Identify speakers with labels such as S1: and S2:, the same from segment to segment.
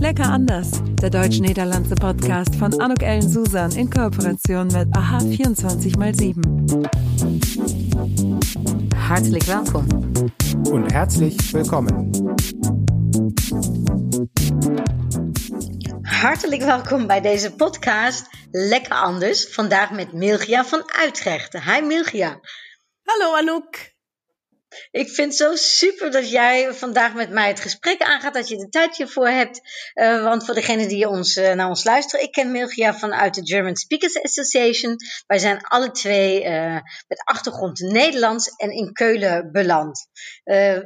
S1: Lecker anders, der deutsch-niederlandse Podcast von Anuk Ellen Susan in Kooperation mit AHA 24x7.
S2: Hartelijk welkom.
S3: Und herzlich willkommen.
S2: Hartelijk welkom bij deze podcast Lekker Anders. Vandaag met Milgia van Utrecht. Hi Milgia.
S4: Hallo Anouk.
S2: Ik vind het zo super dat jij vandaag met mij het gesprek aangaat, dat je de tijd hiervoor hebt. Uh, want voor degenen die ons, uh, naar ons luisteren, ik ken Milgia vanuit de German Speakers Association. Wij zijn alle twee uh, met achtergrond Nederlands en in Keulen beland.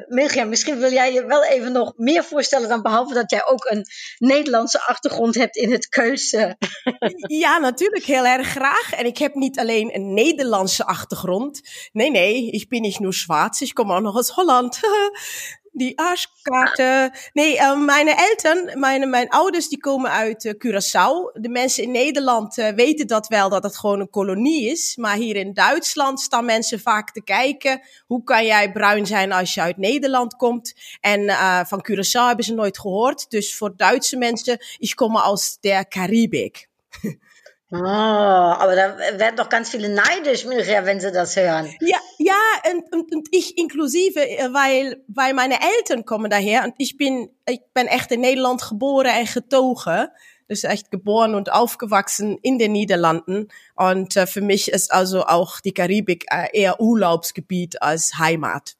S2: Milgia, misschien wil jij je wel even nog meer voorstellen dan behalve dat jij ook een Nederlandse achtergrond hebt in het Keulse.
S4: ja, natuurlijk heel erg graag. En ik heb niet alleen een Nederlandse achtergrond. Nee, nee, ik ben niet nur schwarz. Komme auch noch aus Holland. die Arschkarte. Nee, uh, mijn Eltern, mijn, mijn ouders, die komen uit uh, Curaçao. De mensen in Nederland uh, weten dat wel, dat het gewoon een kolonie is. Maar hier in Duitsland staan mensen vaak te kijken. Hoe kan jij bruin zijn als je uit Nederland komt? En van Curaçao hebben ze nooit gehoord. Dus voor Duitse mensen, ik kom aus der Karibik.
S2: Oh, aber da werden doch ganz viele neidisch, Mirja, wenn sie das hören.
S4: Ja, ja, und, und, und ich inklusive, weil, weil meine Eltern kommen daher und ich bin, ich bin echt in Nederland geboren en getogen. Dus echt geboren und aufgewachsen in den Niederlanden. Und äh, für mich ist also auch die Karibik äh, eher Urlaubsgebiet als Heimat.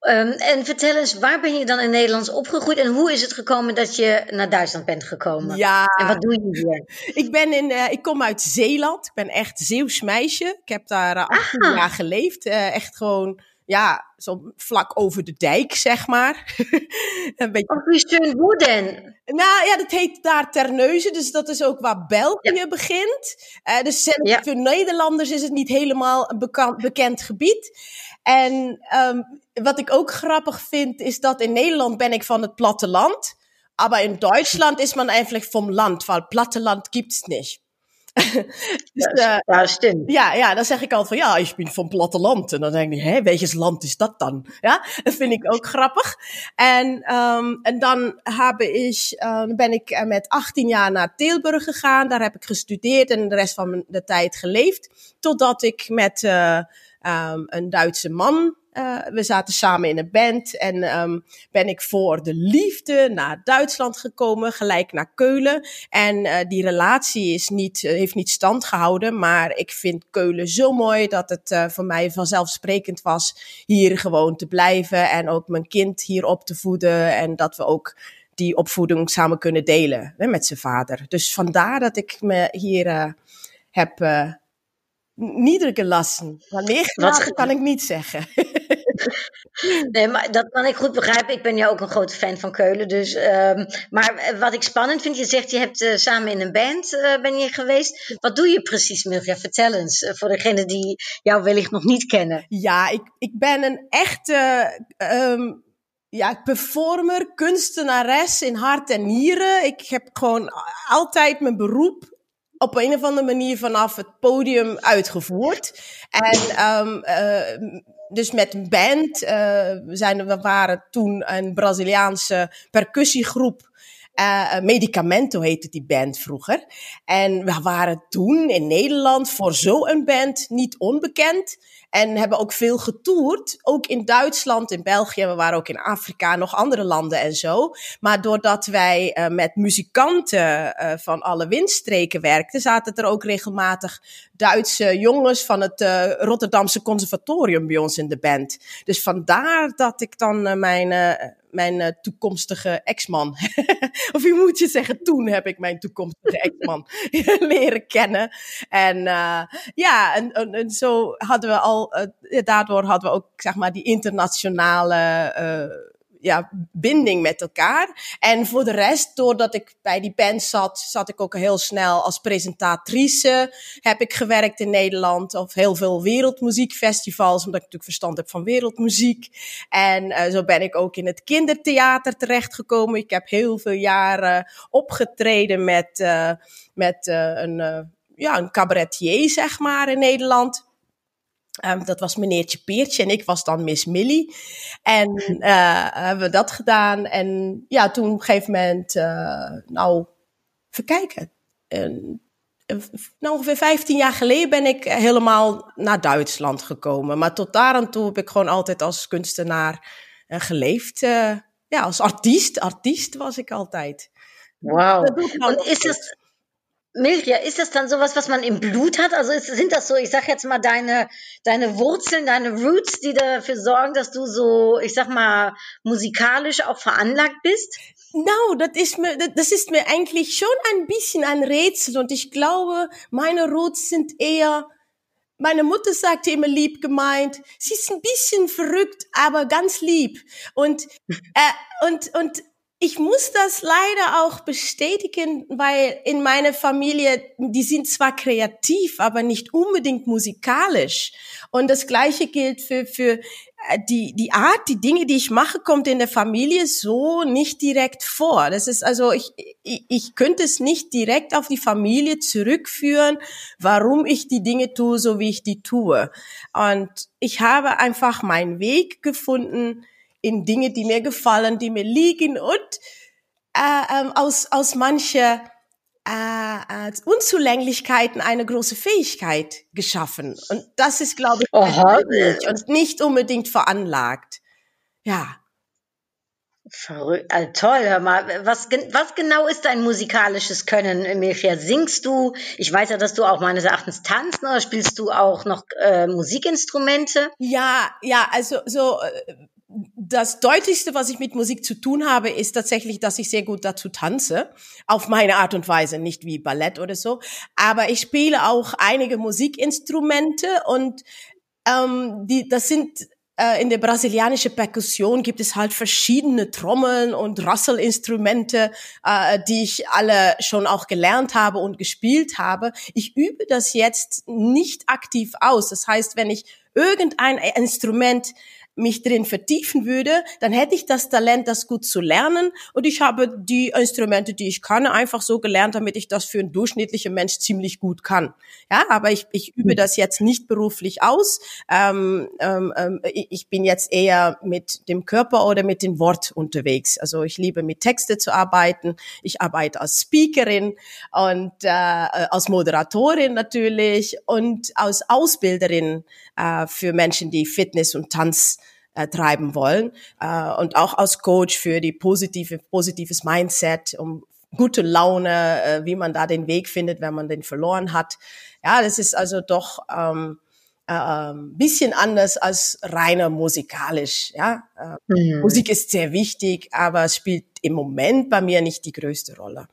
S2: Um, en vertel eens, waar ben je dan in Nederlands opgegroeid en hoe is het gekomen dat je naar Duitsland bent gekomen?
S4: Ja.
S2: En wat doe je hier?
S4: Ik, ben in, uh, ik kom uit Zeeland. Ik ben echt Zeeuws meisje. Ik heb daar uh, 18 Aha. jaar geleefd. Uh, echt gewoon, ja, zo vlak over de dijk, zeg maar.
S2: een beetje... Of?
S4: Nou ja, dat heet daar Terneuzen, dus dat is ook waar België ja. begint. Dus zelfs ja. voor Nederlanders is het niet helemaal een bekend, bekend gebied. En um, wat ik ook grappig vind, is dat in Nederland ben ik van het platteland. Aber in Deutschland ist man einfach vom Land, weil Platteland gibt's nicht.
S2: dus, uh, ja, stimmt.
S4: Ja, ja, dan zeg ik al van ja, ik ben van platteland. En dan denk ik, hè, welches land is dat dan? Ja, dat vind ik ook grappig. En, um, en dan heb ik, uh, ben ik met 18 jaar naar Tilburg gegaan. Daar heb ik gestudeerd en de rest van de tijd geleefd. Totdat ik met uh, um, een Duitse man uh, we zaten samen in een band en um, ben ik voor de liefde naar Duitsland gekomen, gelijk naar Keulen. En uh, die relatie is niet, uh, heeft niet stand gehouden, maar ik vind Keulen zo mooi dat het voor mij vanzelfsprekend was hier gewoon te blijven en ook mijn kind hier op te voeden en dat we ook die opvoeding samen kunnen delen hè, met zijn vader. Dus vandaar dat ik me hier heb niedergelassen. Maar neergelaten kan ik niet zeggen.
S2: nee, maar dat kan ik goed begrijpen. Ik ben ja ook een grote fan van Keulen. Dus, um, maar wat ik spannend vind, je zegt je hebt uh, samen in een band uh, ben je geweest. Wat doe je precies, Milja? Vertel eens, uh, voor degenen die jou wellicht nog niet kennen.
S4: Ja, ik, ik ben een echte... Um, ja, performer, kunstenares in hart en nieren. Ik heb gewoon altijd mijn beroep op een of andere manier vanaf het podium uitgevoerd. En um, dus met een band. We, zijn, we waren toen een Braziliaanse percussiegroep. Uh, Medicamento heette die band vroeger. En we waren toen in Nederland voor zo'n band niet onbekend. En hebben ook veel getoerd. Ook in Duitsland, in België. We waren ook in Afrika, nog andere landen en zo. Maar doordat wij uh, met muzikanten van alle windstreken werkten, zaten er ook regelmatig Duitse jongens van het Rotterdamse Conservatorium bij ons in de band. Dus vandaar dat ik dan mijn mijn uh, toekomstige ex-man. of je moet je zeggen, toen heb ik mijn toekomstige ex-man leren kennen. En uh, ja, en, en, en, zo hadden we al, uh, daardoor hadden we ook, zeg maar, die internationale ja, binding met elkaar. En voor de rest, doordat ik bij die band zat, zat ik ook heel snel als presentatrice. Heb ik gewerkt in Nederland of heel veel wereldmuziekfestivals, omdat ik natuurlijk verstand heb van wereldmuziek. En uh, zo ben ik ook in het kindertheater terechtgekomen. Ik heb heel veel jaren opgetreden met, uh, met uh, een, ja, een cabaretier, zeg maar, in Nederland. Um, dat was meneertje Peertje en ik was dan Miss Millie. En uh, hebben we dat gedaan. En ja, toen op een gegeven moment, uh, nou, even kijken. Uh, nou, ongeveer 15 jaar geleden ben ik helemaal naar Duitsland gekomen. Maar tot daar aan toe heb ik gewoon altijd als kunstenaar geleefd. ja, als artiest. Artiest was ik altijd.
S2: Wauw. Und ist das, Mirja, ist das dann sowas, was man im Blut hat? Also ist, sind das so, ich sag jetzt mal, deine, deine Wurzeln, deine Roots, die dafür sorgen, dass du so, ich sag mal, musikalisch auch veranlagt bist?
S4: No, das ist mir, das ist mir eigentlich schon ein bisschen ein Rätsel und ich glaube, meine Roots sind eher, meine Mutter sagte immer lieb gemeint, sie ist ein bisschen verrückt, aber ganz lieb und, äh, und, und ich muss das leider auch bestätigen, weil in meiner Familie, die sind zwar kreativ, aber nicht unbedingt musikalisch. Und das Gleiche gilt für, für äh, die, die Art, die Dinge, die ich mache, kommt in der Familie so nicht direkt vor. Das ist also, ich, ich, ich könnte es nicht direkt auf die Familie zurückführen, warum ich die Dinge tue, so wie ich die tue. Und ich habe einfach meinen Weg gefunden, in Dinge, die mir gefallen, die mir liegen und äh, ähm, aus, aus mancher äh, äh, Unzulänglichkeiten eine große Fähigkeit geschaffen. Und das ist, glaube ich, möglich und nicht unbedingt veranlagt. Ja.
S2: Verrückt, also toll, hör mal. Was, was genau ist dein musikalisches Können, Mirja? Singst du? Ich weiß ja, dass du auch meines Erachtens tanzt, oder spielst du auch noch äh, Musikinstrumente?
S4: Ja, ja, also so äh, das deutlichste, was ich mit Musik zu tun habe, ist tatsächlich, dass ich sehr gut dazu tanze. Auf meine Art und Weise, nicht wie Ballett oder so. Aber ich spiele auch einige Musikinstrumente und ähm, die, das sind äh, in der brasilianischen Perkussion gibt es halt verschiedene Trommeln und Rasselinstrumente, äh, die ich alle schon auch gelernt habe und gespielt habe. Ich übe das jetzt nicht aktiv aus. Das heißt, wenn ich irgendein Instrument mich drin vertiefen würde, dann hätte ich das Talent, das gut zu lernen. Und ich habe die Instrumente, die ich kann, einfach so gelernt, damit ich das für einen durchschnittlichen Mensch ziemlich gut kann. Ja, aber ich, ich übe das jetzt nicht beruflich aus. Ähm, ähm, ähm ich bin jetzt eher mit dem Körper oder mit dem Wort unterwegs. Also ich liebe mit Texte zu arbeiten. Ich arbeite als Speakerin und äh, als Moderatorin natürlich und als Ausbilderin äh, für Menschen, die Fitness und Tanz äh, treiben wollen äh, und auch als Coach für die positive positives Mindset, um gute Laune, äh, wie man da den Weg findet, wenn man den verloren hat. Ja, das ist also doch ähm, äh, bisschen anders als reiner musikalisch. Ja, äh, mhm. Musik ist sehr wichtig, aber es spielt im Moment bei mir nicht die größte Rolle.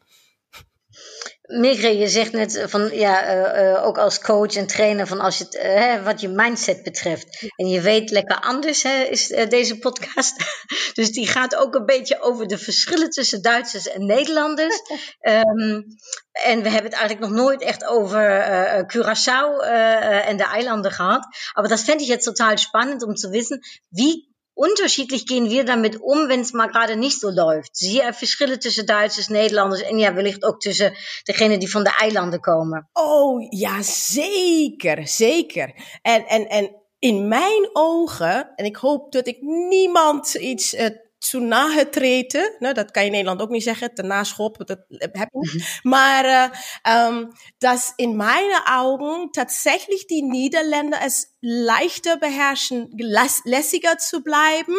S2: Migre, je zegt net van ja, uh, uh, ook als coach en trainer, van als je het, uh, wat je mindset betreft. En je weet lekker anders, hè, is deze podcast. dus die gaat ook een beetje over de verschillen tussen Duitsers en Nederlanders. um, en we hebben het eigenlijk nog nooit echt over Curaçao en de eilanden gehad. Maar dat vind ik jetzt total spannend om te wissen, wie unterschiedlich gehen wir damit um, wenn es mal gerade nicht so läuft. Zie je verschillen tussen Duitsers, Nederlanders en ja, wellicht ook tussen degenen die van de eilanden komen?
S4: Oh, ja, zeker, zeker. En, en, en in mijn ogen, en ik hoop dat ik niemand iets uh, zu nahe treten. Nou, dat kan je in Nederland ook niet zeggen, te naschoppen, dat heb ik niet. Mhm. Maar äh, ähm, dass in meinen Augen tatsächlich die Niederländer es leichter beherrschen, lässiger zu bleiben,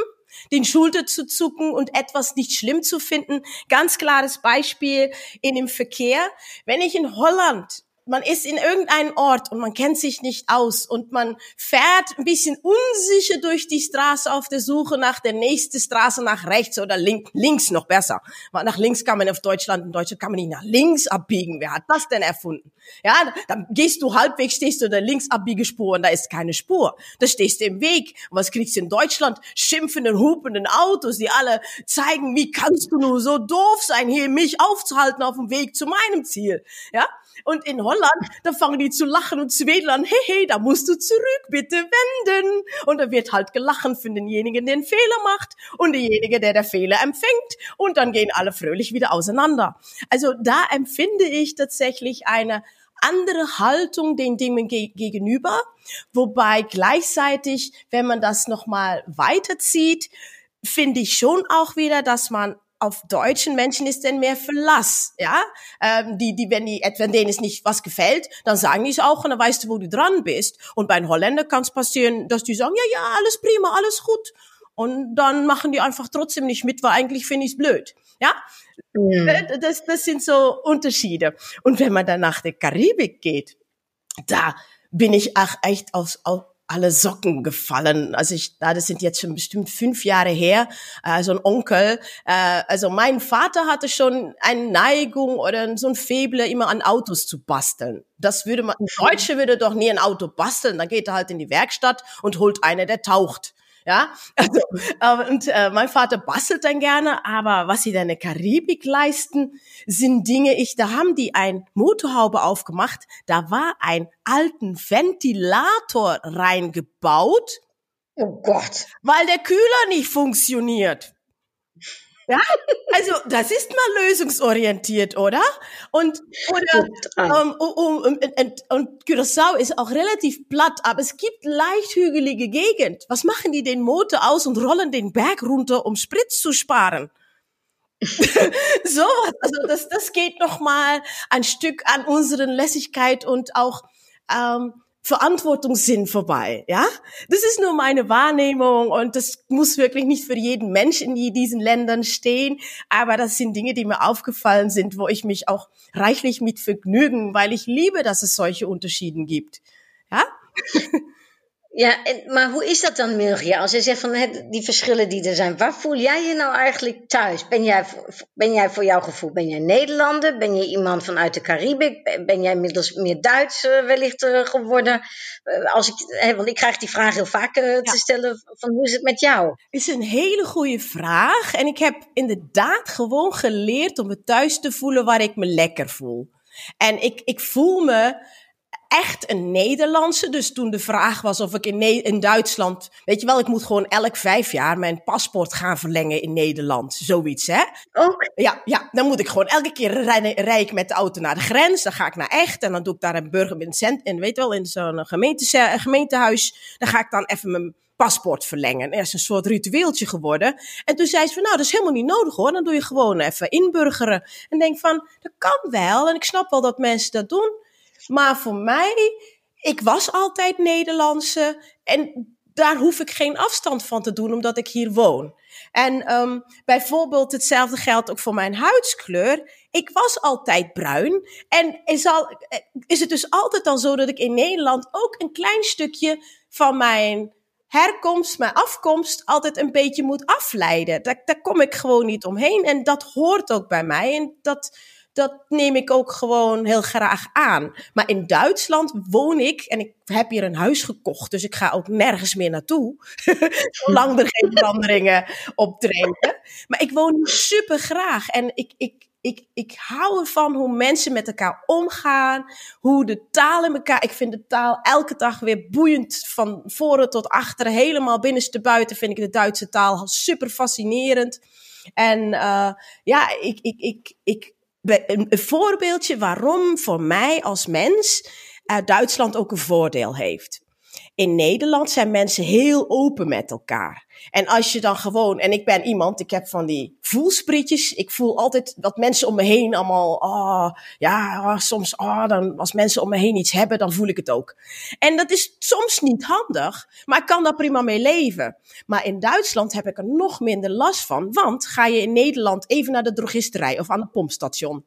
S4: den Schulter zu zucken und etwas nicht schlimm zu finden. Ganz klares Beispiel in dem Verkehr. Wenn ich in Holland man ist in irgendeinem Ort und man kennt sich nicht aus und man fährt ein bisschen unsicher durch die Straße auf der Suche nach der nächsten Straße nach rechts oder link, links noch besser. Weil nach links kann man auf Deutschland, in Deutschland kann man nicht nach links abbiegen. Wer hat das denn erfunden? Ja, dann gehst du halbwegs, stehst du der links Spur und da ist keine Spur. Da stehst du im Weg. Und was kriegst du in Deutschland? Schimpfenden, hupenden Autos, die alle zeigen, wie kannst du nur so doof sein, hier mich aufzuhalten auf dem Weg zu meinem Ziel? Ja? Und in Holland, da fangen die zu lachen und zu wedeln. Hey, hey, da musst du zurück, bitte wenden. Und da wird halt gelachen für denjenigen, der einen Fehler macht und derjenige, der der Fehler empfängt. Und dann gehen alle fröhlich wieder auseinander. Also da empfinde ich tatsächlich eine andere Haltung den Dingen ge gegenüber. Wobei gleichzeitig, wenn man das nochmal weiterzieht, finde ich schon auch wieder, dass man auf deutschen Menschen ist denn mehr Verlass, ja. Ähm, die, die, wenn die, wenn denen es nicht was gefällt, dann sagen die es auch und dann weißt du, wo du dran bist. Und bei den Holländern kann es passieren, dass die sagen, ja, ja, alles prima, alles gut. Und dann machen die einfach trotzdem nicht mit, weil eigentlich finde ich es blöd. Ja, mhm. das, das sind so Unterschiede. Und wenn man dann nach der Karibik geht, da bin ich auch echt aus, aus alle Socken gefallen. Also ich, da, das sind jetzt schon bestimmt fünf Jahre her. Also ein Onkel, äh, also mein Vater hatte schon eine Neigung oder so ein Feble, immer an Autos zu basteln. Das würde man, ein Deutsche würde doch nie ein Auto basteln. Dann geht er halt in die Werkstatt und holt einer, der taucht. Ja, also, äh, und äh, mein Vater bastelt dann gerne, aber was sie dann in der Karibik leisten, sind Dinge, ich, da haben die ein Motorhaube aufgemacht, da war ein alten Ventilator reingebaut.
S2: Oh Gott.
S4: Weil der Kühler nicht funktioniert. Ja, also das ist mal lösungsorientiert, oder? Und oder ähm, um, um, und, und Curaçao ist auch relativ platt, aber es gibt leicht hügelige Gegend. Was machen die den Motor aus und rollen den Berg runter, um Sprit zu sparen? so, also das, das geht noch mal ein Stück an unseren Lässigkeit und auch ähm, Verantwortungssinn vorbei, ja? Das ist nur meine Wahrnehmung und das muss wirklich nicht für jeden Mensch in diesen Ländern stehen, aber das sind Dinge, die mir aufgefallen sind, wo ich mich auch reichlich mit vergnügen, weil ich liebe, dass es solche Unterschieden gibt, ja?
S2: Ja, maar hoe is dat dan, Milgia? Als je zegt van die verschillen die er zijn, waar voel jij je nou eigenlijk thuis? Ben jij, ben jij voor jouw gevoel, ben jij Nederlander? Ben je iemand vanuit de Caribik? Ben jij inmiddels meer Duits uh, wellicht uh, geworden? Uh, als ik, want ik krijg die vraag heel vaak te stellen, van hoe is het met jou?
S4: Is een hele goede vraag. En ik heb inderdaad gewoon geleerd om me thuis te voelen waar ik me lekker voel. En ik, ik voel me echt een Nederlandse. Dus toen de vraag was of ik in, in Duitsland, weet je wel, ik moet gewoon elk vijf jaar mijn paspoort gaan verlengen in Nederland. Zoiets, hè?
S2: Ook?
S4: Ja, ja, dan moet ik gewoon elke keer rij, rij ik met de auto naar de grens. Dan ga ik naar Echt en dan doe ik daar een burger in, cent, in weet wel, in zo'n gemeente, gemeentehuis. Dan ga ik dan even mijn paspoort verlengen. En dat is een soort ritueeltje geworden. En toen zei ze van, nou, dat is helemaal niet nodig hoor. Dan doe je gewoon even inburgeren. En denk van, dat kan wel. En ik snap wel dat mensen dat doen. Maar voor mij, ik was altijd Nederlandse en daar hoef ik geen afstand van te doen, omdat ik hier woon. En um, bijvoorbeeld hetzelfde geldt ook voor mijn huidskleur. Ik was altijd bruin. En is, al, is het dus altijd al zo dat ik in Nederland ook een klein stukje van mijn herkomst, mijn afkomst, altijd een beetje moet afleiden. Daar kom ik gewoon niet omheen. En dat hoort ook bij mij. En dat dat neem ik ook gewoon heel graag aan. Maar in Duitsland woon ik en ik heb hier een huis gekocht, dus ik ga ook nergens meer naartoe. Zolang er geen veranderingen optreden. Maar ik woon super graag en ik, ik, ik, ik hou ervan hoe mensen met elkaar omgaan, hoe de taal in elkaar. Ik vind de taal elke dag weer boeiend van voren tot achteren, helemaal binnenste buiten vind ik de Duitse taal super fascinerend. En uh, ja, ik, ik, ik, ik een, voorbeeldje waarom voor mij als mens uh, Duitsland ook een voordeel heeft. In Nederland zijn mensen heel open met elkaar. En als je dan gewoon, en ik ben iemand, ik heb van die voelsprietjes. Ik voel altijd dat mensen om me heen allemaal, oh, ja, oh, soms, oh, dan, als mensen om me heen iets hebben, dan voel ik het ook. En dat is soms niet handig, maar ik kan daar prima mee leven. Maar in Duitsland heb ik er nog minder last van, want ga je in Nederland even naar de drogisterij of aan het pompstation.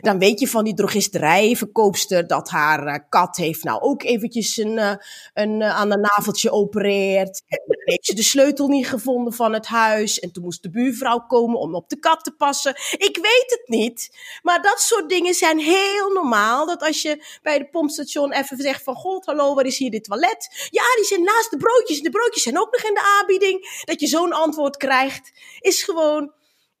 S4: Dan weet je van die drogisterijverkoopster dat haar uh, kat heeft nou ook eventjes een, uh, een uh, aan een naveltje opereert. En dan heeft ze de sleutel niet gevonden van het huis. En toen moest de buurvrouw komen om op de kat te passen. Ik weet het niet. Maar dat soort dingen zijn heel normaal. Dat als je bij de pompstation even zegt van... God, hallo, waar is hier dit toilet? Ja, die zijn naast de broodjes. De broodjes zijn ook nog in de aanbieding. Dat je zo'n antwoord krijgt, is gewoon...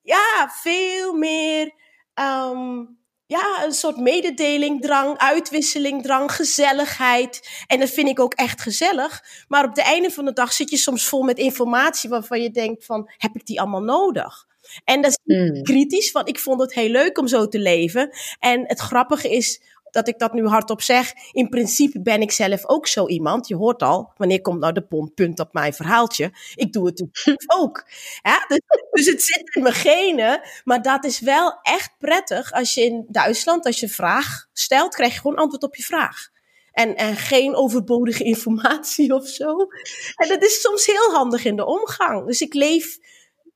S4: Ja, veel meer... Um, ja, een soort mededelingdrang, uitwisselingdrang, gezelligheid. En dat vind ik ook echt gezellig. Maar op het einde van de dag zit je soms vol met informatie waarvan je denkt van, heb ik die allemaal nodig? En dat is mm. kritisch, want ik vond het heel leuk om zo te leven. En het grappige is, dat ik dat nu hardop zeg. In principe ben ik zelf ook zo iemand. Je hoort al, wanneer komt nou de punt op mijn verhaaltje? Ik doe het ook. Ja, dus, dus, het zit in mijn genen. Maar dat is wel echt prettig als je in Duitsland, als je een vraag stelt, krijg je gewoon antwoord op je vraag. En, en geen overbodige informatie of zo. En dat is soms heel handig in de omgang. Dus ik leef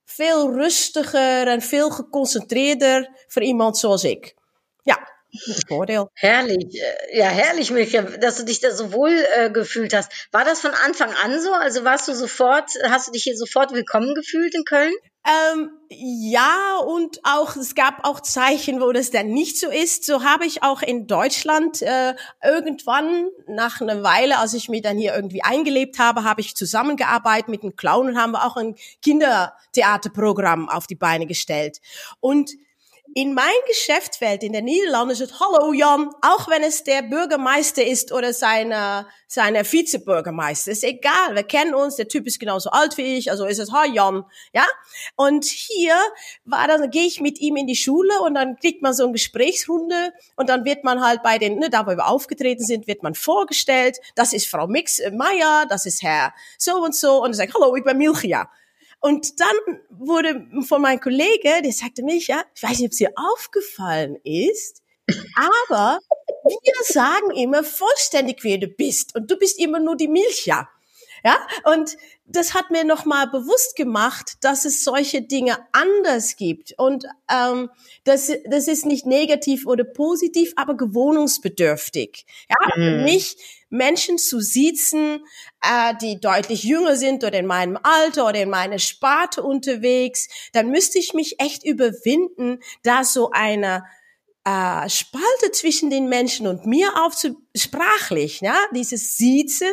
S4: veel rustiger en veel geconcentreerder voor iemand zoals ik. Ja, Voordeel.
S2: Herrlich, äh, ja, herrlich, Milcha, dass du dich da so wohl äh, gefühlt hast. War das von Anfang an so? Also warst du sofort, hast du dich hier sofort willkommen gefühlt in Köln?
S4: Ähm, ja, und auch, es gab auch Zeichen, wo das dann nicht so ist. So habe ich auch in Deutschland äh, irgendwann nach einer Weile, als ich mich dann hier irgendwie eingelebt habe, habe ich zusammengearbeitet mit einem Clown und haben wir auch ein Kindertheaterprogramm auf die Beine gestellt. Und in mein Geschäftsfeld in der Niederlande ist es, hallo Jan, auch wenn es der Bürgermeister ist oder seine, seine Vizebürgermeister, ist egal, wir kennen uns, der Typ ist genauso alt wie ich, also ist es, hi Jan, ja. Und hier war dann, gehe ich mit ihm in die Schule und dann kriegt man so eine Gesprächsrunde und dann wird man halt bei den, ne, da wo wir aufgetreten sind, wird man vorgestellt, das ist Frau Mix äh, Meier, das ist Herr so und so und dann sagt, hallo, ich bin Milchia. Und dann wurde von meinem Kollege, der sagte mich, ja, ich weiß nicht, ob es dir aufgefallen ist, aber wir sagen immer vollständig, wer du bist. Und du bist immer nur die Milcha. Ja, und das hat mir nochmal bewusst gemacht, dass es solche Dinge anders gibt. Und ähm, das, das ist nicht negativ oder positiv, aber gewohnungsbedürftig. Ja, mhm. für mich Menschen zu siezen, äh, die deutlich jünger sind oder in meinem Alter oder in meiner Sparte unterwegs, dann müsste ich mich echt überwinden, da so eine äh, Spalte zwischen den Menschen und mir aufzusprachlich, ja, dieses Siezen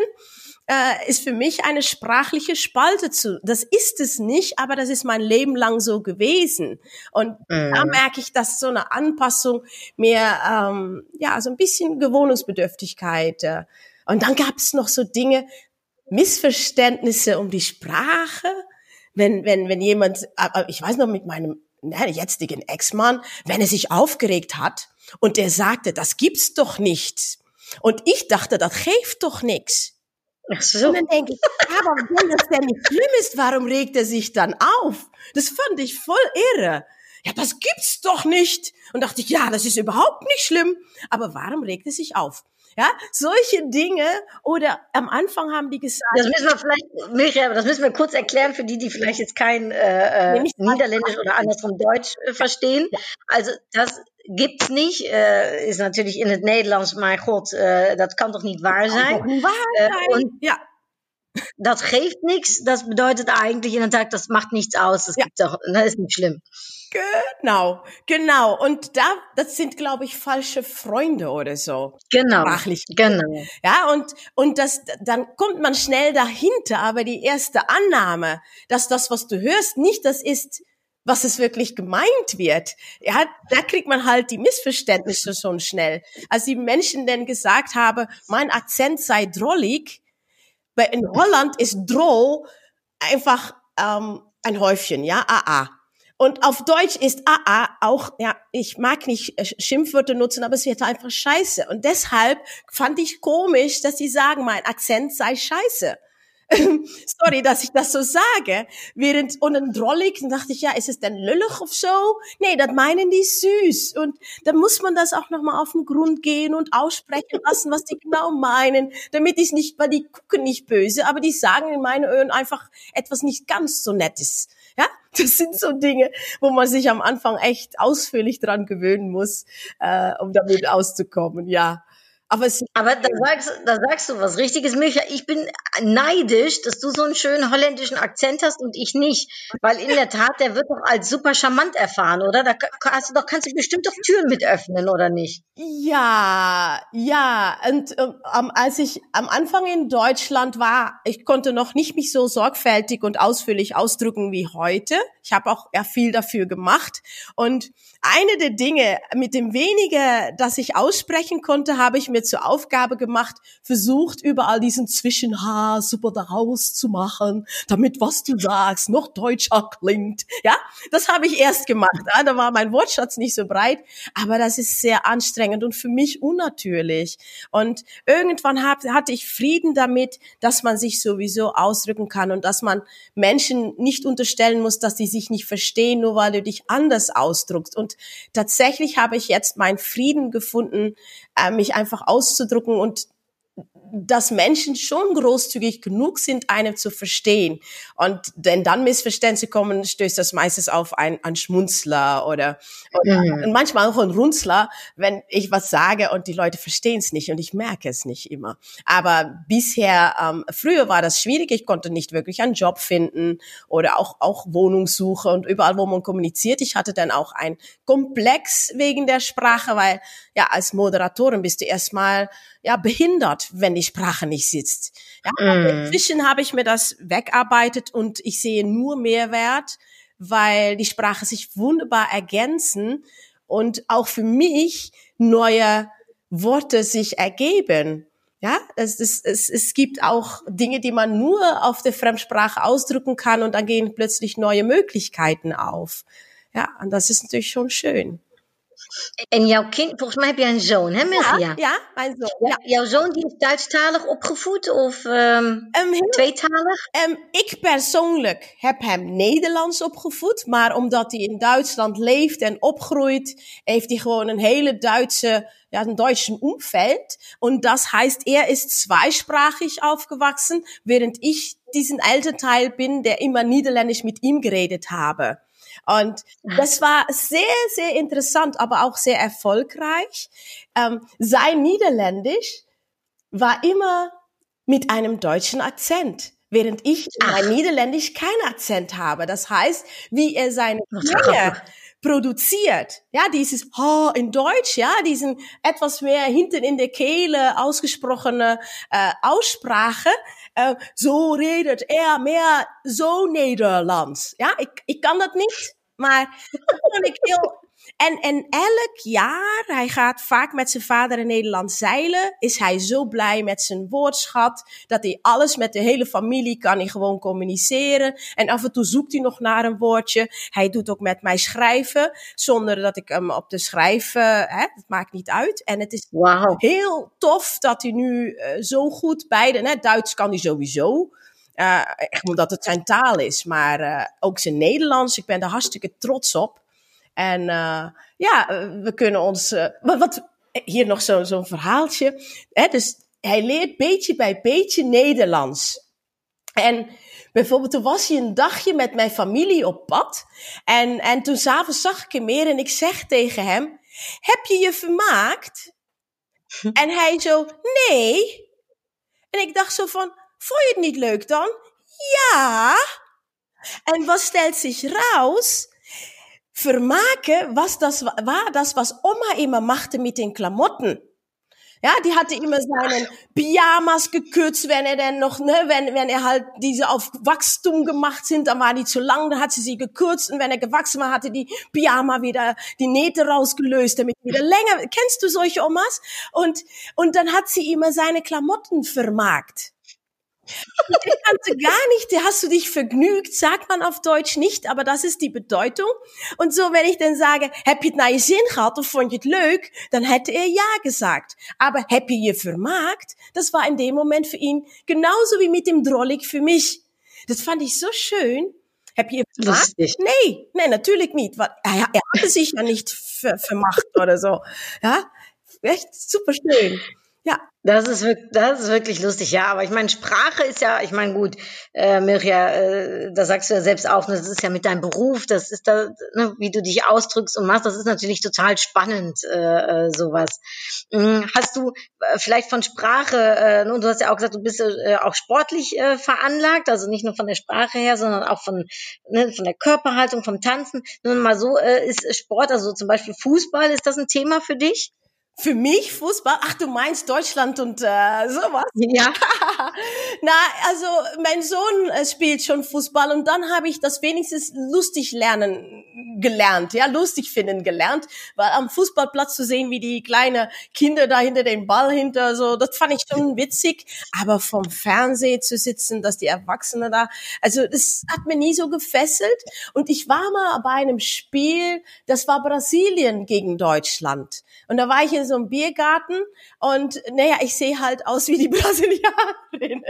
S4: äh, ist für mich eine sprachliche Spalte zu. Das ist es nicht, aber das ist mein Leben lang so gewesen. Und mhm. da merke ich, dass so eine Anpassung mehr, ähm, ja, so ein bisschen Gewohnungsbedürftigkeit. Äh. Und dann gab es noch so Dinge, Missverständnisse um die Sprache. Wenn, wenn, wenn jemand, äh, ich weiß noch mit meinem ne, jetzigen Ex-Mann, wenn er sich aufgeregt hat und er sagte, das gibt's doch nicht. Und ich dachte, das hilft doch nichts. Ach so. Und dann denke ich, aber wenn das denn nicht schlimm ist, warum regt er sich dann auf? Das fand ich voll irre. Ja, das gibt's doch nicht. Und dachte ich, ja, das ist überhaupt nicht schlimm. Aber warum regt er sich auf? Ja, solche Dinge oder am Anfang haben die gesagt.
S2: Das müssen wir vielleicht, Miriam, das müssen wir kurz erklären für die, die vielleicht jetzt kein äh, äh Niederländisch oder andersrum Deutsch äh, verstehen. Also das gibt's nicht. Äh, ist natürlich in het Nederlands, maar god, äh, dat kan toch niet waar zijn? Waar äh, zijn. und ja. Das geeft nichts, das bedeutet eigentlich in der Tag, das macht nichts aus, das, ja. gibt's auch, das ist nicht schlimm.
S4: Genau, genau. Und da, das sind, glaube ich, falsche Freunde oder so.
S2: Genau. Sprachlich. Genau.
S4: Ja, und, und das, dann kommt man schnell dahinter, aber die erste Annahme, dass das, was du hörst, nicht das ist, was es wirklich gemeint wird. Ja, da kriegt man halt die Missverständnisse schon schnell. Als die Menschen denn gesagt haben, mein Akzent sei drollig, weil in Holland ist droll einfach ähm, ein Häufchen, ja, AA. Und auf Deutsch ist AA auch, ja, ich mag nicht äh, Schimpfwörter nutzen, aber es wird einfach scheiße. Und deshalb fand ich komisch, dass sie sagen, mein Akzent sei scheiße. Sorry, dass ich das so sage. Während, und dann drollig, dann dachte ich, ja, ist es denn lüllig of so? Nee, das meinen die süß. Und dann muss man das auch nochmal auf den Grund gehen und aussprechen lassen, was die genau meinen, damit ich nicht, weil die gucken nicht böse, aber die sagen in meinen Ohren einfach etwas nicht ganz so Nettes. Ja, das sind so Dinge, wo man sich am Anfang echt ausführlich dran gewöhnen muss, äh, um damit auszukommen. Ja,
S2: aber, aber da, sagst, da sagst du was Richtiges, Micha. Ich bin neidisch, dass du so einen schönen holländischen Akzent hast und ich nicht. Weil in der Tat, der wird doch als super charmant erfahren, oder? Da hast du doch, kannst du bestimmt doch Türen mit öffnen, oder nicht?
S4: Ja, ja. Und ähm, als ich am Anfang in Deutschland war, ich konnte noch nicht mich so sorgfältig und ausführlich ausdrücken wie heute. Ich habe auch ja viel dafür gemacht. Und eine der Dinge, mit dem weniger, das ich aussprechen konnte, habe ich mir mir zur Aufgabe gemacht, versucht überall diesen Zwischenhaar super daraus zu machen, damit was du sagst noch deutscher klingt. Ja, das habe ich erst gemacht. Ja? Da war mein Wortschatz nicht so breit, aber das ist sehr anstrengend und für mich unnatürlich. Und irgendwann hab, hatte ich Frieden damit, dass man sich sowieso ausdrücken kann und dass man Menschen nicht unterstellen muss, dass die sich nicht verstehen, nur weil du dich anders ausdruckst. Und tatsächlich habe ich jetzt meinen Frieden gefunden, mich einfach auszudrucken und dass Menschen schon großzügig genug sind, einem zu verstehen. Und wenn dann Missverständnisse kommen, stößt das meistens auf ein, ein Schmunzler oder, oder mhm. manchmal auch ein Runzler, wenn ich was sage und die Leute verstehen es nicht und ich merke es nicht immer. Aber bisher, ähm, früher war das schwierig. Ich konnte nicht wirklich einen Job finden oder auch, auch Wohnungssuche und überall, wo man kommuniziert. Ich hatte dann auch ein Komplex wegen der Sprache, weil ja, als Moderatorin bist du erstmal ja behindert, wenn die Sprache nicht sitzt. Ja, mm. Inzwischen habe ich mir das wegarbeitet und ich sehe nur Mehrwert, weil die Sprache sich wunderbar ergänzen und auch für mich neue Worte sich ergeben. Ja, es, es, es, es gibt auch Dinge, die man nur auf der Fremdsprache ausdrücken kann und dann gehen plötzlich neue Möglichkeiten auf. Ja, und das ist natürlich schon schön.
S2: En jouw kind, volgens mij heb jij een zoon, hè, Milgia?
S4: Ja, ja mijn zoon.
S2: Ja. Jouw zoon die is Duitsstalig opgevoed of um, um, tweetalig?
S4: Um, ik persoonlijk heb hem Nederlands opgevoed, maar omdat hij in Duitsland leeft en opgroeit, heeft hij gewoon een hele Duitse ja, ein deutschen Umfeld. Und das heißt, er ist zweisprachig aufgewachsen, während ich diesen Elternteil bin, der immer Niederländisch mit ihm geredet habe. Und das war sehr, sehr interessant, aber auch sehr erfolgreich. Ähm, sein Niederländisch war immer mit einem deutschen Akzent. Während ich in mein Niederländisch keinen Akzent habe. Das heißt, wie er seine Klänge produziert. Ja, dieses H in Deutsch, ja, diesen etwas mehr hinten in der Kehle ausgesprochene äh, Aussprache, äh, so redet er mehr so Nederlands. Ja, ik, ik kan dat niet, maar dat vond ik heel En, en elk jaar, hij gaat vaak met zijn vader in Nederland zeilen, is hij zo blij met zijn woordschat, dat hij alles met de hele familie kan hij gewoon communiceren. En af en toe zoekt hij nog naar een woordje. Hij doet ook met mij schrijven, zonder dat ik hem op de schrijven, hè, het maakt niet uit. En het is wow. heel tof dat hij nu uh, zo goed beide, hè, Duits kan hij sowieso. Uh, echt omdat het zijn taal is, maar uh, ook zijn Nederlands. Ik ben er hartstikke trots op. En uh, ja, we kunnen ons. Uh, wat, wat, hier nog zo'n zo verhaaltje. Hè, dus hij leert beetje bij beetje Nederlands. En bijvoorbeeld, toen was hij een dagje met mijn familie op pad. En, en toen s'avonds zag ik hem meer en ik zeg tegen hem: Heb je je vermaakt? en hij zo: Nee. En ik dacht zo van: Vond je het niet leuk dan? Ja. En was stelt zich raus? Vermaken was das, war das, was Oma immer machte mit den Klamotten. Ja, die hatte immer seinen Pyjamas gekürzt, wenn er dann noch, ne, wenn, wenn er halt diese auf Wachstum gemacht sind, dann war die zu lang, dann hat sie sie gekürzt und wenn er gewachsen war, hatte die Pyjama wieder die Nähte rausgelöst, damit wieder länger. Kennst du solche Omas? Und, und dann hat sie immer seine Klamotten vermarkt. Die kannst du gar nicht, hast du dich vergnügt, sagt man auf Deutsch nicht, aber das ist die Bedeutung. Und so, wenn ich dann sage, heb je het naar je zin gehad of vond je het leuk, dann hätte er ja gesagt. Aber heb je je vermaakt, das war in dem Moment für ihn genauso wie mit dem Drollig für mich. Das fand ich so schön. Heb je vermaakt? Nee, nee, natürlich nicht. Weil er, er hatte sich ja nicht ver vermacht oder so. Ja, echt super schön. Ja.
S2: Das ist, wirklich, das ist wirklich lustig, ja. Aber ich meine, Sprache ist ja, ich meine, gut, äh, Mirja, äh, da sagst du ja selbst auch, das ist ja mit deinem Beruf, das ist da, ne, wie du dich ausdrückst und machst, das ist natürlich total spannend, äh, äh, sowas. Mhm. Hast du äh, vielleicht von Sprache, äh, und du hast ja auch gesagt, du bist äh, auch sportlich äh, veranlagt, also nicht nur von der Sprache her, sondern auch von, ne, von der Körperhaltung, vom Tanzen. Nun mal so, äh, ist Sport, also zum Beispiel Fußball, ist das ein Thema für dich?
S4: Für mich Fußball? Ach, du meinst Deutschland und äh, sowas?
S2: Ja.
S4: Na, also mein Sohn äh, spielt schon Fußball und dann habe ich das wenigstens lustig lernen gelernt, ja, lustig finden gelernt, weil am Fußballplatz zu sehen, wie die kleine Kinder da hinter den Ball hinter, so, das fand ich schon witzig, aber vom Fernsehen zu sitzen, dass die Erwachsenen da, also das hat mir nie so gefesselt. Und ich war mal bei einem Spiel, das war Brasilien gegen Deutschland. Und da war ich in so einem Biergarten und naja, ich sehe halt aus wie die Brasilianerin.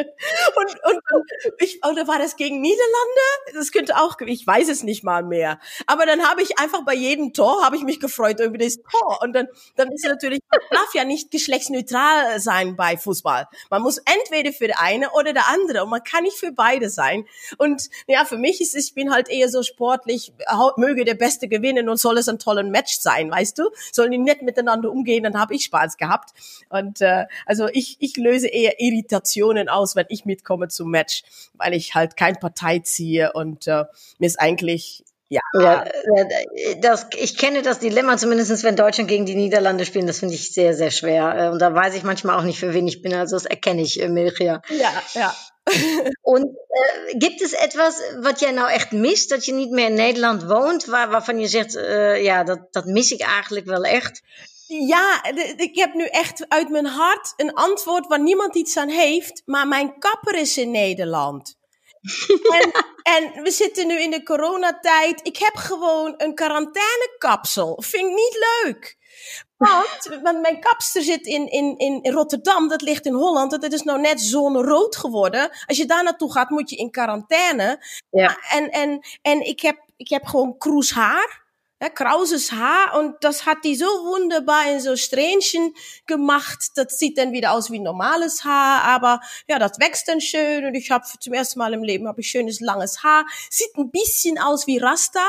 S4: Und, und, und ich, oder war das gegen Niederlande? Das könnte auch, ich weiß es nicht mal mehr. Aber dann habe ich einfach bei jedem Tor habe ich mich gefreut über das Tor. Und dann, dann ist natürlich, man darf ja nicht geschlechtsneutral sein bei Fußball. Man muss entweder für der eine oder der andere. Und man kann nicht für beide sein. Und ja, für mich ist ich bin halt eher so sportlich, möge der Beste gewinnen und soll es ein tolles Match sein, weißt du? Sollen die nett miteinander umgehen, dann habe ich Spaß gehabt. Und äh, also ich, ich löse eher Irritationen aus, wenn ich mitkomme zum Match, weil ich halt kein Partei ziehe und äh, mir ist eigentlich ja. ja
S2: das, ich kenne das Dilemma, zumindest wenn Deutschland gegen die Niederlande spielen, das finde ich sehr, sehr schwer. Äh, und da weiß ich manchmal auch nicht, für wen ich bin. Also das erkenne ich, äh, Milchia.
S4: Ja, ja.
S2: Und äh, gibt es etwas wat jij nou echt mist, dat je niet meer in Nederland woont, waar, waarvan je zegt, uh, ja, dat, dat mis ik eigenlijk wel echt?
S4: Ja, ik heb nu echt uit mijn hart een antwoord waar niemand iets aan heeft, maar mijn kapper is in Nederland. En, en, we zitten nu in de coronatijd. Ik heb gewoon een quarantainekapsel. Vind ik niet leuk. Want, want mijn kapster zit in, in, in Rotterdam, dat ligt in Holland. Dat is nou net zonnerood geworden. Als je daar naartoe gaat, moet je in quarantaine. Ja. En, en, en ik, heb, ik heb gewoon kroeshaar ja, krauses Haar und das hat die so wunderbar in so Strähnchen gemacht. Das sieht dann wieder aus wie normales Haar, aber ja, das wächst dann schön und ich habe zum ersten Mal im Leben habe ich schönes langes Haar. Sieht ein bisschen aus wie Rasta,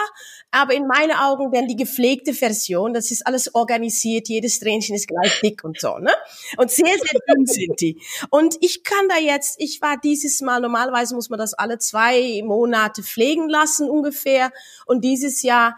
S4: aber in meinen Augen dann die gepflegte Version. Das ist alles organisiert, jedes Strähnchen ist gleich dick und so, ne? Und sehr sehr dünn sind die. Und ich kann da jetzt, ich war dieses Mal normalerweise muss man das alle zwei Monate pflegen lassen ungefähr und dieses Jahr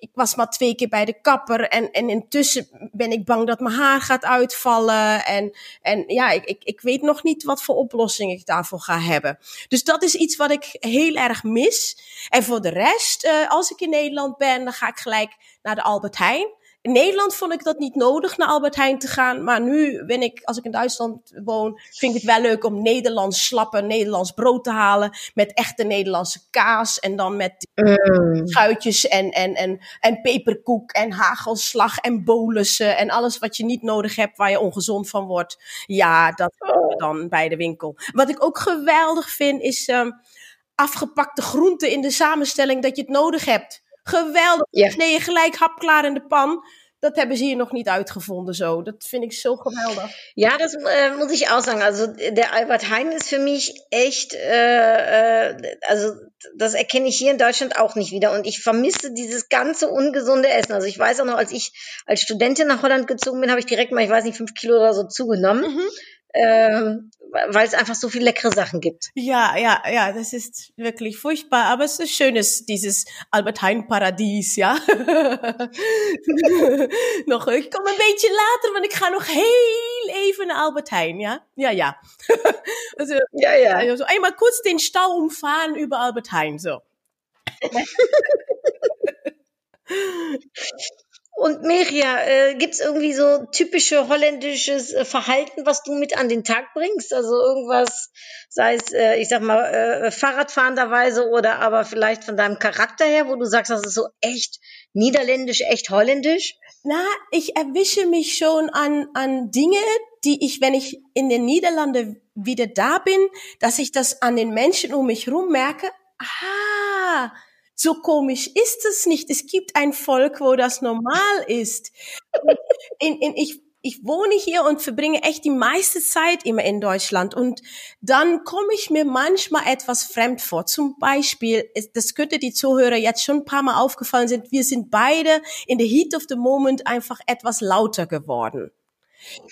S4: ik was maar twee keer bij de kapper en, en intussen ben ik bang dat mijn haar gaat uitvallen. En, en ja, ik, ik, ik weet nog niet wat voor oplossing ik daarvoor ga hebben. Dus dat is iets wat ik heel erg mis. En voor de rest, uh, als ik in Nederland ben, dan ga ik gelijk naar de Albert Heijn. In Nederland vond ik dat niet nodig naar Albert Heijn te gaan. Maar nu ben ik, als ik in Duitsland woon, vind ik het wel leuk om Nederlands slappen, Nederlands brood te halen. Met echte Nederlandse kaas. En dan met mm. schuitjes en, en, en, en peperkoek en hagelslag en bolussen. En alles wat je niet nodig hebt, waar je ongezond van wordt. Ja, dat dan bij de winkel. Wat ik ook geweldig vind, is um, afgepakte groenten in de samenstelling dat je het nodig hebt. Geweldig. Yeah. Nee, gelijk hapklaar in de pan. Dat hebben ze hier nog niet uitgevonden zo. Dat vind ich so geweldig.
S2: Ja, das äh, muss ich auch sagen. Also der Albert Heijn ist für mich echt, äh, also das erkenne ich hier in Deutschland auch nicht wieder. Und ich vermisse dieses ganze ungesunde Essen. Also ich weiß auch noch, als ich als Studentin nach Holland gezogen bin, habe ich direkt mal, ich weiß nicht, fünf Kilo oder so zugenommen. Mhm ähm, weil es einfach so viele leckere Sachen gibt.
S4: Ja, ja, ja, das ist wirklich furchtbar, aber es ist schönes, dieses Albert Heijn Paradies, ja. nog, ik kom een beetje later, want ik ga nog heel even naar Albert Heijn, ja? Ja, ja. also, ja, ja. Also einmal kurz den Stau umfahren über Albert Heijn, so.
S2: Und Meria, äh, gibt es irgendwie so typische holländisches äh, Verhalten, was du mit an den Tag bringst? Also irgendwas, sei es, äh, ich sag mal, äh, Fahrradfahrenderweise oder aber vielleicht von deinem Charakter her, wo du sagst, das ist so echt niederländisch, echt holländisch?
S4: Na, ich erwische mich schon an, an Dinge, die ich, wenn ich in den Niederlanden wieder da bin, dass ich das an den Menschen um mich rum merke. Aha, so komisch ist es nicht. Es gibt ein Volk, wo das normal ist. In, in, ich, ich wohne hier und verbringe echt die meiste Zeit immer in Deutschland und dann komme ich mir manchmal etwas fremd vor. Zum Beispiel, das könnte die Zuhörer jetzt schon ein paar Mal aufgefallen sind, wir sind beide in the heat of the moment einfach etwas lauter geworden.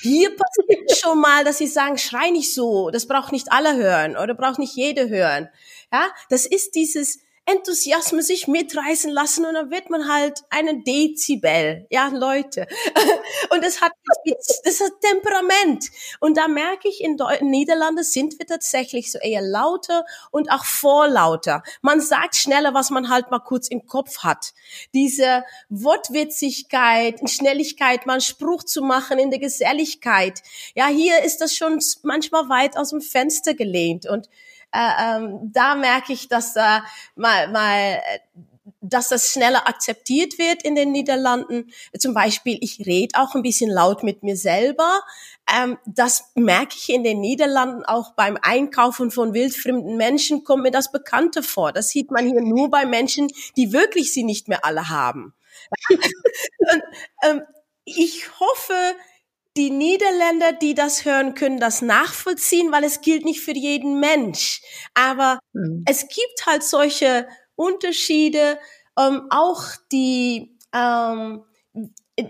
S4: Hier passiert schon mal, dass sie sagen, schrei nicht so, das braucht nicht alle hören oder braucht nicht jede hören. Ja, das ist dieses, Enthusiasmus sich mitreißen lassen und dann wird man halt einen Dezibel. Ja, Leute. Und das hat, das hat Temperament. Und da merke ich, in, in Niederlande sind wir tatsächlich so eher lauter und auch vorlauter. Man sagt schneller, was man halt mal kurz im Kopf hat. Diese Wortwitzigkeit, Schnelligkeit, mal einen Spruch zu machen in der Geselligkeit. Ja, hier ist das schon manchmal weit aus dem Fenster gelehnt und äh, ähm, da merke ich, dass äh, mal, mal dass das schneller akzeptiert wird in den Niederlanden. Zum Beispiel, ich rede auch ein bisschen laut mit mir selber. Ähm, das merke ich in den Niederlanden auch beim Einkaufen von wildfremden Menschen, kommt mir das Bekannte vor. Das sieht man hier nur bei Menschen, die wirklich sie nicht mehr alle haben. Und, ähm, ich hoffe, die Niederländer, die das hören, können das nachvollziehen, weil es gilt nicht für jeden Mensch. Aber mhm. es gibt halt solche Unterschiede, ähm, auch die ähm,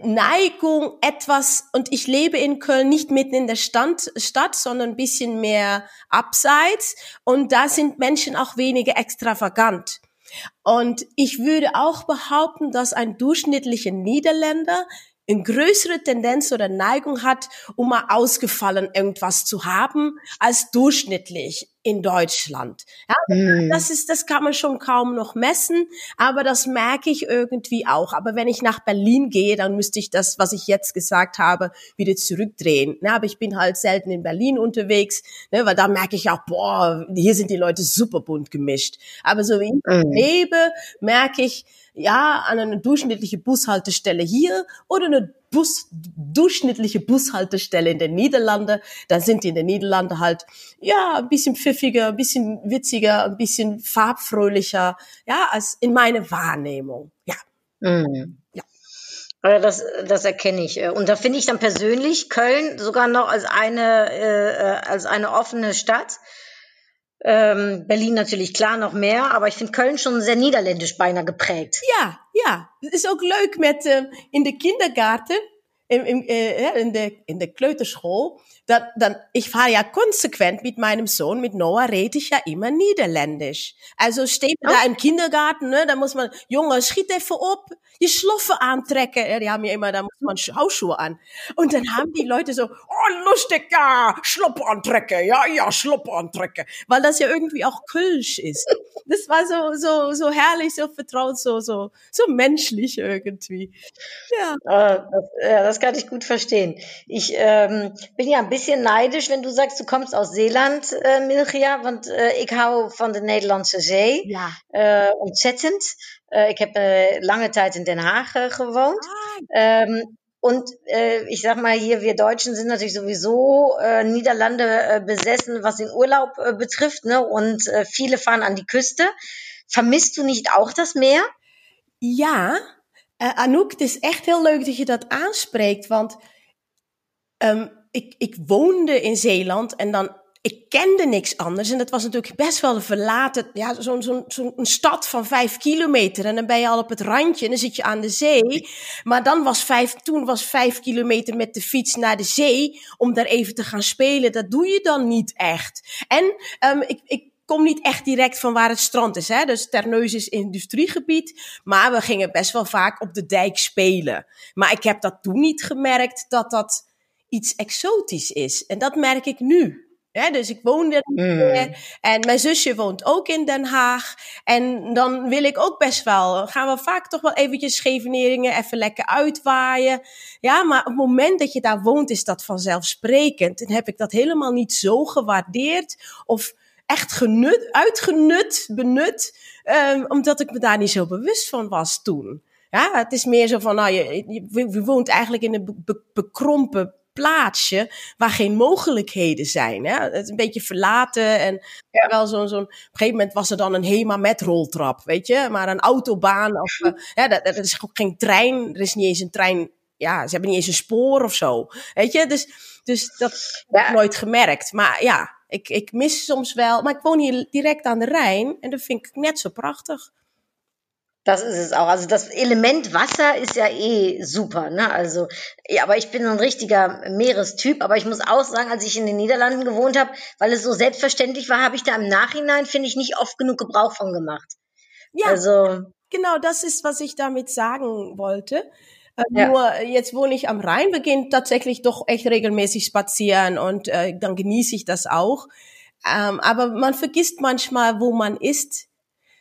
S4: Neigung etwas, und ich lebe in Köln nicht mitten in der Stand, Stadt, sondern ein bisschen mehr abseits, und da sind Menschen auch weniger extravagant. Und ich würde auch behaupten, dass ein durchschnittlicher Niederländer eine größere Tendenz oder Neigung hat, um mal ausgefallen irgendwas zu haben, als durchschnittlich in Deutschland. Ja, hm. das ist, das kann man schon kaum noch messen, aber das merke ich irgendwie auch. Aber wenn ich nach Berlin gehe, dann müsste ich das, was ich jetzt gesagt habe, wieder zurückdrehen. Ja, aber ich bin halt selten in Berlin unterwegs, ne, weil da merke ich auch, boah, hier sind die Leute super bunt gemischt. Aber so wie ich hm. lebe, merke ich, ja, an eine durchschnittliche Bushaltestelle hier oder eine Bus, durchschnittliche Bushaltestelle in den Niederlanden, dann sind die in den Niederlanden halt, ja, ein bisschen pfiffiger, ein bisschen witziger, ein bisschen farbfröhlicher, ja, als in meiner Wahrnehmung, ja.
S2: Mhm. Ja. Das, das erkenne ich. Und da finde ich dann persönlich Köln sogar noch als eine, äh, als eine offene Stadt ähm, Berlin natürlich klar noch mehr, aber ich finde Köln schon sehr niederländisch beinahe geprägt.
S4: Ja, ja. Het is ook leuk met uh, in de kindergarten, in, in, uh, in, de, in de kleuterschool. Dat, dan, ich fahre ja konsequent mit meinem Sohn, mit Noah, rede ich ja immer Niederländisch. Also steht oh. da im Kindergarten, ne, da muss man, Junge, schiet even op, je Schloffe aantrekken. Ja, die haben ja immer, da muss man Hausschuhe an. Und dann haben die Leute so, oh, lustig, ja, Schlopp antrekken, ja, ja, Schlopp antrekken. Weil das ja irgendwie auch Kölsch ist. Das war so, so, so herrlich, so vertraut, so, so, so menschlich irgendwie.
S2: Ja. Ah, das, ja, das kann ich gut verstehen. Ich ähm, bin ja ein bisschen neidisch, wenn du sagst, du kommst aus Zeeland, uh, Milgia. Want uh, ik hou van de Nederlandse Zee. Ja. Uh, ontzettend. ik heb lange tijd in Den Haag gewoond. Ah. Um, und äh, ich sag mal hier, wir Deutschen sind natürlich sowieso äh, Niederlande äh, besessen, was den Urlaub äh, betrifft, ne? Und äh, viele fahren an die Küste. Vermisst du nicht auch das Meer?
S4: Ja, äh, Anouk, het is echt heel leuk dat je dat aanspreekt, want um, ik, ik woonde in Zeeland en dan, ik kende niks anders. En dat was natuurlijk best wel een verlaten, ja, zo'n zo'n zo'n stad van vijf kilometer. En dan ben je al op het randje en dan zit je aan de zee. Maar dan was vijf, toen was vijf kilometer met de fiets naar de zee om daar even te gaan spelen. Dat doe je dan niet echt. En um, ik, ik kom niet echt direct van waar het strand is. Hè? Dus Terneus is industriegebied. Maar we gingen best wel vaak op de dijk spelen. Maar ik heb dat toen niet gemerkt dat dat iets exotisch is. En dat merk ik nu. Dus ik woon niet mm. En mijn zusje woont ook in Den Haag. En dan wil ik ook best wel, gaan we vaak toch wel eventjes Scheveningen even lekker uitwaaien. Ja, maar op het moment dat je daar woont is dat vanzelfsprekend. En heb ik dat helemaal niet zo gewaardeerd of echt genut, uitgenut, benut. Um, omdat ik me daar niet zo bewust van was toen. Ja, het is meer zo van, nou, je, je, woont eigenlijk in een bekrompen plaatsje waar geen mogelijkheden zijn. Hè? Het is een beetje verlaten en ja. wel zo'n, zo'n, op een gegeven moment was er dan een HEMA met roltrap, weet je, maar een autobaan of, uh, ja, dat, dat is ook geen trein, er is niet eens een trein, ja, ze hebben niet eens een spoor of zo, weet je, dus, dus dat heb ik nooit gemerkt, maar ja, ik, ik mis soms wel, maar ik woon hier direct aan de Rijn en dat vind ik net zo prachtig.
S2: Das ist es auch. Also das Element Wasser ist ja eh super. Ne? Also, ja, aber ich bin ein richtiger Meerestyp. Aber ich muss auch sagen, als ich in den Niederlanden gewohnt habe, weil es so selbstverständlich war, habe ich da im Nachhinein, finde ich, nicht oft genug Gebrauch von gemacht.
S4: Ja,
S2: Also,
S4: genau das ist, was ich damit sagen wollte. Äh,
S2: Ja.
S4: Nur jetzt wohne ich am Rhein, wir gehen tatsächlich doch echt regelmäßig spazieren und äh, dann genieße ich das auch. Ähm, aber man vergisst manchmal, wo man ist,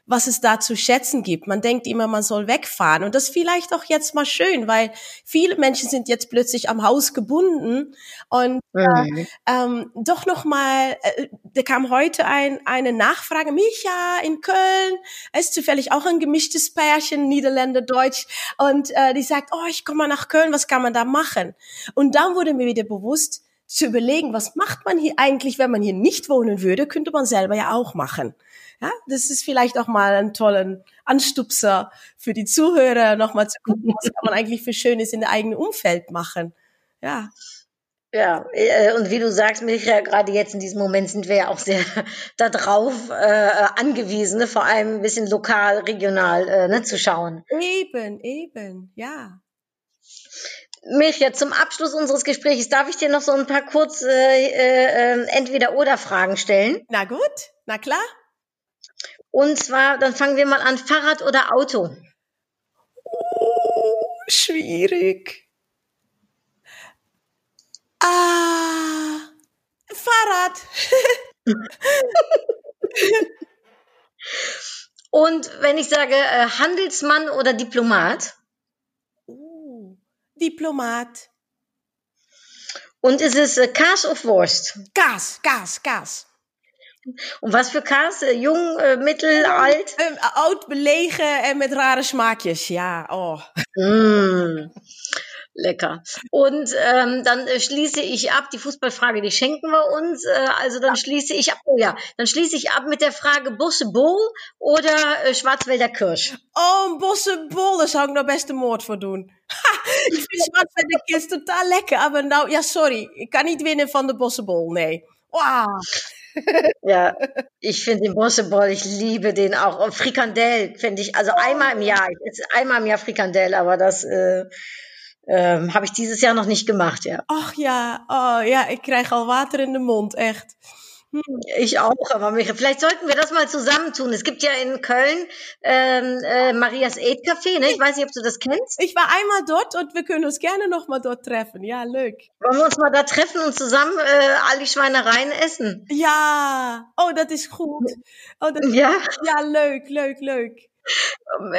S4: was es da zu schätzen gibt. Man denkt immer, man soll wegfahren. Und das ist vielleicht auch jetzt mal schön, weil viele Menschen sind jetzt plötzlich am Haus gebunden und
S2: mhm.
S4: ähm, doch noch mal, äh, da kam heute ein, eine Nachfrage, Micha in Köln, er ist zufällig auch ein gemischtes Pärchen, Niederländer, Deutsch, und äh, die sagt, oh, ich komme mal nach Köln, was kann man da machen? Und dann wurde mir wieder bewusst, zu überlegen, was macht man hier eigentlich, wenn man hier nicht wohnen würde, könnte man selber ja auch machen. Ja, das ist vielleicht auch mal ein tollen Anstupser für die Zuhörer, nochmal zu gucken, was kann man eigentlich für Schönes in der eigenen Umfeld machen. Ja.
S2: Ja, äh, und wie du sagst, Micha, gerade jetzt in diesem Moment sind wir ja auch sehr darauf äh, angewiesen, ne? vor allem ein bisschen lokal, regional äh, ne, zu schauen.
S4: Eben, eben, ja.
S2: Micha, zum Abschluss unseres Gesprächs darf ich dir noch so ein paar kurz äh, äh, Entweder-Oder-Fragen stellen.
S4: Na gut, na klar.
S2: Und zwar, dann fangen wir mal an, Fahrrad oder Auto?
S4: Oh, schwierig. Ah, Fahrrad.
S2: Und wenn ich sage äh, Handelsmann oder Diplomat?
S4: Uh, Diplomat.
S2: Und ist es äh, Kaas of Wurst?
S4: Gas, Gas, Gas.
S2: Und was für Kaas? Äh, jung, äh, mittel, alt?
S4: Ähm, oud, belegen en met rare smaakjes. Ja, oh.
S2: Mm, lecker. Und ähm, dann äh, schließe ich ab, die Fußballfrage, die schenken wir uns. Äh, also dann schließe ich ab, oh ja, dann schließe ich ab mit der Frage Bosse Bowl oder äh, Schwarzwälder Kirsch.
S4: Oh, een bossenbol, daar zou ik nog best een moord voor doen. Ha, ik vind Schwarzwälder Kids totaal lekker, aber nou, ja, sorry. Ik kan niet winnen van de bossenbol, nee. Wow.
S2: Ja, ich finde den Bosse Bowl, ich liebe den auch. Und Frikandel finde ich, also einmal im Jahr, ich einmal im Jahr Frikandel, aber das äh, ähm, habe ich dieses Jahr noch nicht gemacht, ja.
S4: Ach ja, oh ja, ik krijg al water in de mond, echt.
S2: Ich auch, aber Micha, vielleicht sollten wir das mal zusammentun. Es gibt ja in Köln ähm, äh, Marias Aid Café, ne? Ich weiß nicht, ob du das kennst.
S4: Ich war einmal dort und wir können uns gerne noch mal dort treffen. Ja, leuk.
S2: Wollen wir uns mal da treffen und zusammen äh, all die Schweinereien essen?
S4: Ja, oh, dat is goed. Oh, dat,
S2: Ja,
S4: ja, leuk, leuk, leuk.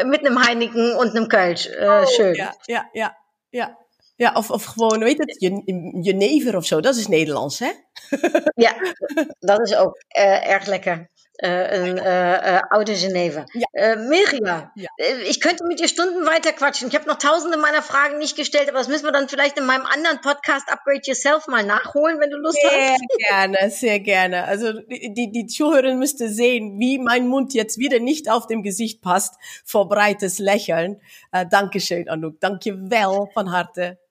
S2: mit einem Heineken und einem Kölsch. Äh, schön.
S4: Ja, ja, ja, ja. Ja, of, of gewoon, weet het, Je- jenever of zo. Dat is Nederlands, hè?
S2: Ja, dat is ook äh, erg lekker. Äh, een äh, äh, oude Geneve.
S4: Ja.
S2: Äh, Mirja,
S4: Ja.
S2: ich könnte mit dir Stunden weiter quatschen. Ich habe noch tausende meiner Fragen nicht gestellt, aber das müssen wir dann vielleicht in meinem anderen Podcast Upgrade Yourself mal nachholen, wenn du Lust hast.
S4: Sehr gerne, sehr gerne. Also die, die, Zuhörerin müsste sehen, wie mein Mund jetzt wieder nicht auf dem Gesicht passt vor breites Lächeln. Äh, Dankeschön, Anouk. Dank je wel van harte.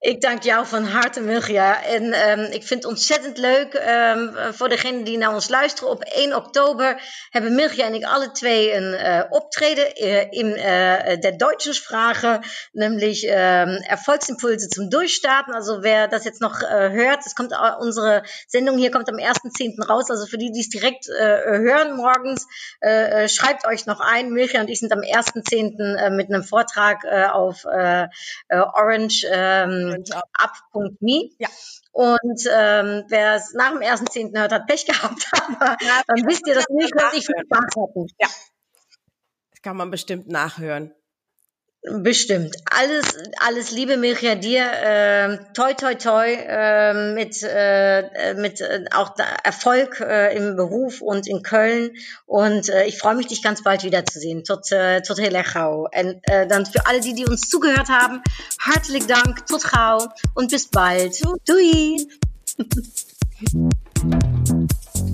S2: Ik dank jou van harte, Mirja. En ehm, ik vind het ontzettend leuk ehm, voor degenen die naar ons luisteren. Op 1 oktober hebben Mirja en ik alle twee een eh, optreden eh, in äh, der Deutschensprache, nämlich ähm, Erfolgsimpulse zum Durchstarten. Also wer das jetzt noch äh, hört, es kommt äh, unsere Sendung hier kommt am 1.10. raus. Also für die, die es direkt äh, hören morgens, äh, äh, schreibt euch noch ein. Mirja und ich sind am 1.10. Äh, mit einem Vortrag äh, auf äh, äh, Orange. Ähm, up.me.
S4: Ja.
S2: Und ähm, wer es nach dem 1.10. hört, hat Pech gehabt, aber dann wisst ihr, dass nicht dass ich viel Spaß hatten.
S4: Das kann man bestimmt nachhören.
S2: Bestimmt. Alles, alles Liebe, Mirja, dir. ähm, toi, toi, toi, ähm, mit, äh, mit äh, auch da Erfolg äh, im Beruf und in Köln. Und äh, ich freue mich, dich ganz bald wiederzusehen. Tot, äh, tot. En äh, dann für alle, die, die uns zugehört haben, hartelijk Dank, tot gauw und bis bald. Doei!